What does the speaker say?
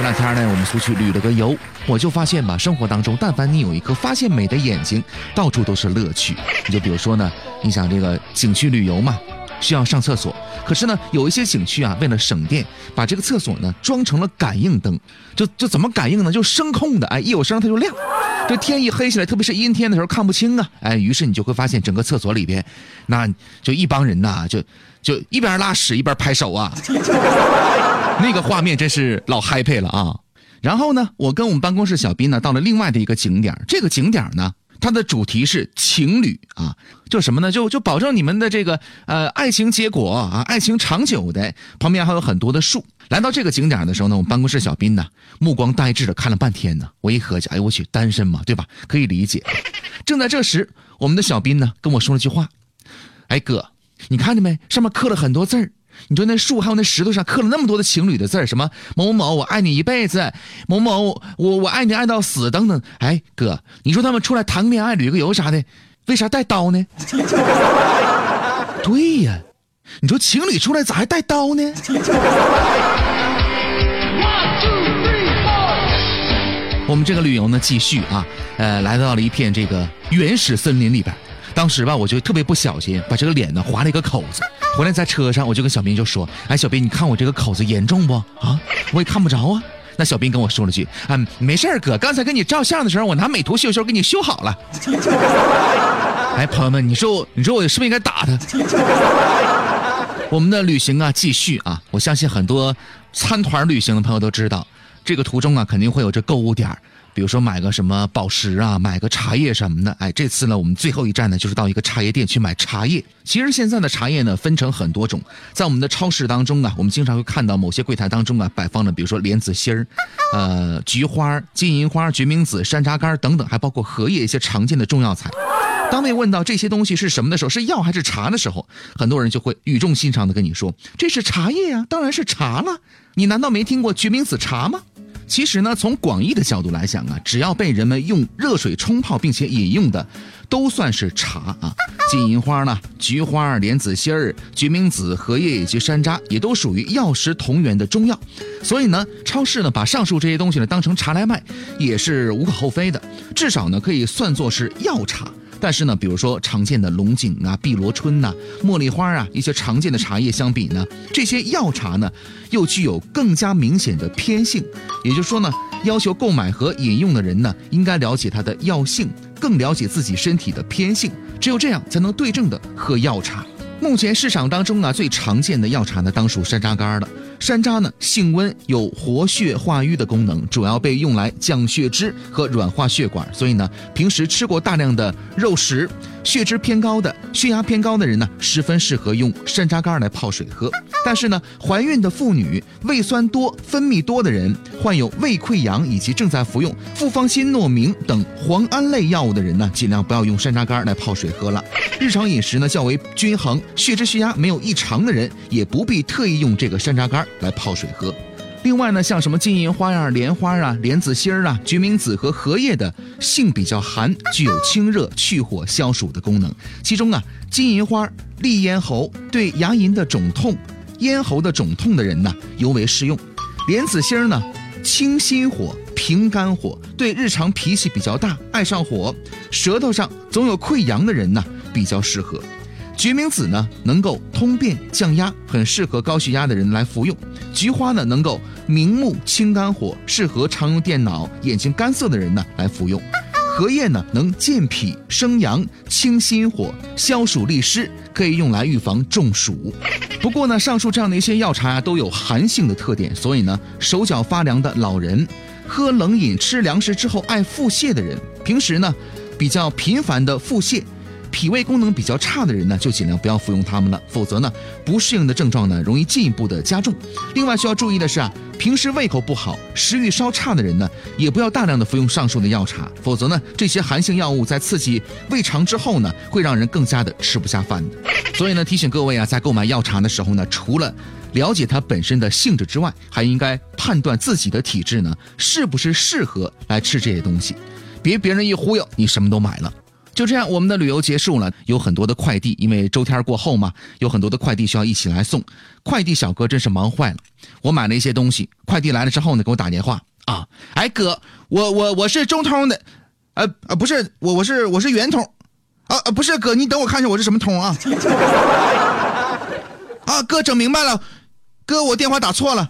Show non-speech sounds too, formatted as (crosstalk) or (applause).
这两天呢，我们出去旅了个游，我就发现吧，生活当中，但凡你有一颗发现美的眼睛，到处都是乐趣。你就比如说呢，你想这个景区旅游嘛，需要上厕所，可是呢，有一些景区啊，为了省电，把这个厕所呢装成了感应灯，就就怎么感应呢？就声控的，哎，一有声它就亮。这 (laughs) 天一黑起来，特别是阴天的时候看不清啊，哎，于是你就会发现整个厕所里边，那就一帮人呐，就就一边拉屎一边拍手啊，(laughs) 那个画面真是老 happy 了啊。然后呢，我跟我们办公室小斌呢到了另外的一个景点，这个景点呢。它的主题是情侣啊，就什么呢？就就保证你们的这个呃爱情结果啊，爱情长久的。旁边还有很多的树。来到这个景点的时候呢，我们办公室小斌呢目光呆滞的看了半天呢。我一合计，哎呦我去，单身嘛，对吧？可以理解。正在这时，我们的小斌呢跟我说了句话：“哎哥，你看见没？上面刻了很多字儿。”你说那树还有那石头上刻了那么多的情侣的字，什么某某某我爱你一辈子，某某我我爱你爱到死等等。哎，哥，你说他们出来谈个恋爱、旅个游啥的，为啥带刀呢？(laughs) 对呀，你说情侣出来咋还带刀呢？(laughs) 我们这个旅游呢继续啊，呃，来到了一片这个原始森林里边。当时吧，我就特别不小心，把这个脸呢划了一个口子。回来在车上，我就跟小斌就说：“哎，小斌，你看我这个口子严重不？啊，我也看不着啊。”那小斌跟我说了句：“嗯，没事哥，刚才跟你照相的时候，我拿美图秀秀给你修好了。” (laughs) 哎，朋友们，你说我你说我是不是应该打他？我们的旅行啊，继续啊！我相信很多参团旅行的朋友都知道，这个途中啊，肯定会有这购物点比如说买个什么宝石啊，买个茶叶什么的。哎，这次呢，我们最后一站呢，就是到一个茶叶店去买茶叶。其实现在的茶叶呢，分成很多种，在我们的超市当中啊，我们经常会看到某些柜台当中啊，摆放的，比如说莲子心儿、呃菊花、金银花、决明子、山楂干等等，还包括荷叶一些常见的中药材。当被问到这些东西是什么的时候，是药还是茶的时候，很多人就会语重心长的跟你说：“这是茶叶呀，当然是茶了。你难道没听过决明子茶吗？”其实呢，从广义的角度来讲啊，只要被人们用热水冲泡并且饮用的，都算是茶啊。金银花呢、菊花、莲子心儿、决明子、荷叶以及山楂，也都属于药食同源的中药。所以呢，超市呢把上述这些东西呢当成茶来卖，也是无可厚非的，至少呢可以算作是药茶。但是呢，比如说常见的龙井啊、碧螺春呐、茉莉花啊一些常见的茶叶相比呢，这些药茶呢又具有更加明显的偏性。也就是说呢，要求购买和饮用的人呢，应该了解它的药性，更了解自己身体的偏性，只有这样才能对症的喝药茶。目前市场当中啊，最常见的药茶呢，当属山楂干了。山楂呢，性温，有活血化瘀的功能，主要被用来降血脂和软化血管。所以呢，平时吃过大量的肉食、血脂偏高的、血压偏高的人呢，十分适合用山楂干来泡水喝。(laughs) 但是呢，怀孕的妇女、胃酸多、分泌多的人、患有胃溃疡以及正在服用复方新诺明等磺胺类药物的人呢，尽量不要用山楂干来泡水喝了。日常饮食呢较为均衡、血脂血压没有异常的人，也不必特意用这个山楂干。来泡水喝。另外呢，像什么金银花呀、莲花啊、莲子心儿啊、决明子和荷叶的性比较寒，具有清热、去火、消暑的功能。其中啊，金银花利咽喉，对牙龈的肿痛、咽喉的肿痛的人呢尤为适用。莲子心儿呢，清心火、平肝火，对日常脾气比较大、爱上火、舌头上总有溃疡的人呢比较适合。决明子呢，能够通便降压，很适合高血压的人来服用。菊花呢，能够明目清肝火，适合常用电脑、眼睛干涩的人呢来服用。荷叶呢，能健脾生阳、清心火、消暑利湿，可以用来预防中暑。不过呢，上述这样的一些药茶啊，都有寒性的特点，所以呢，手脚发凉的老人、喝冷饮、吃凉食之后爱腹泻的人，平时呢比较频繁的腹泻。脾胃功能比较差的人呢，就尽量不要服用它们了，否则呢，不适应的症状呢，容易进一步的加重。另外需要注意的是啊，平时胃口不好、食欲稍差的人呢，也不要大量的服用上述的药茶，否则呢，这些寒性药物在刺激胃肠之后呢，会让人更加的吃不下饭的。(laughs) 所以呢，提醒各位啊，在购买药茶的时候呢，除了了解它本身的性质之外，还应该判断自己的体质呢，是不是适合来吃这些东西，别别人一忽悠，你什么都买了。就这样，我们的旅游结束了。有很多的快递，因为周天过后嘛，有很多的快递需要一起来送。快递小哥真是忙坏了。我买了一些东西，快递来了之后呢，给我打电话啊，哎哥，我我我是中通的，呃呃不是，我我是我是圆通，啊啊不是哥，你等我看一下我是什么通啊。(laughs) 啊哥，整明白了，哥我电话打错了。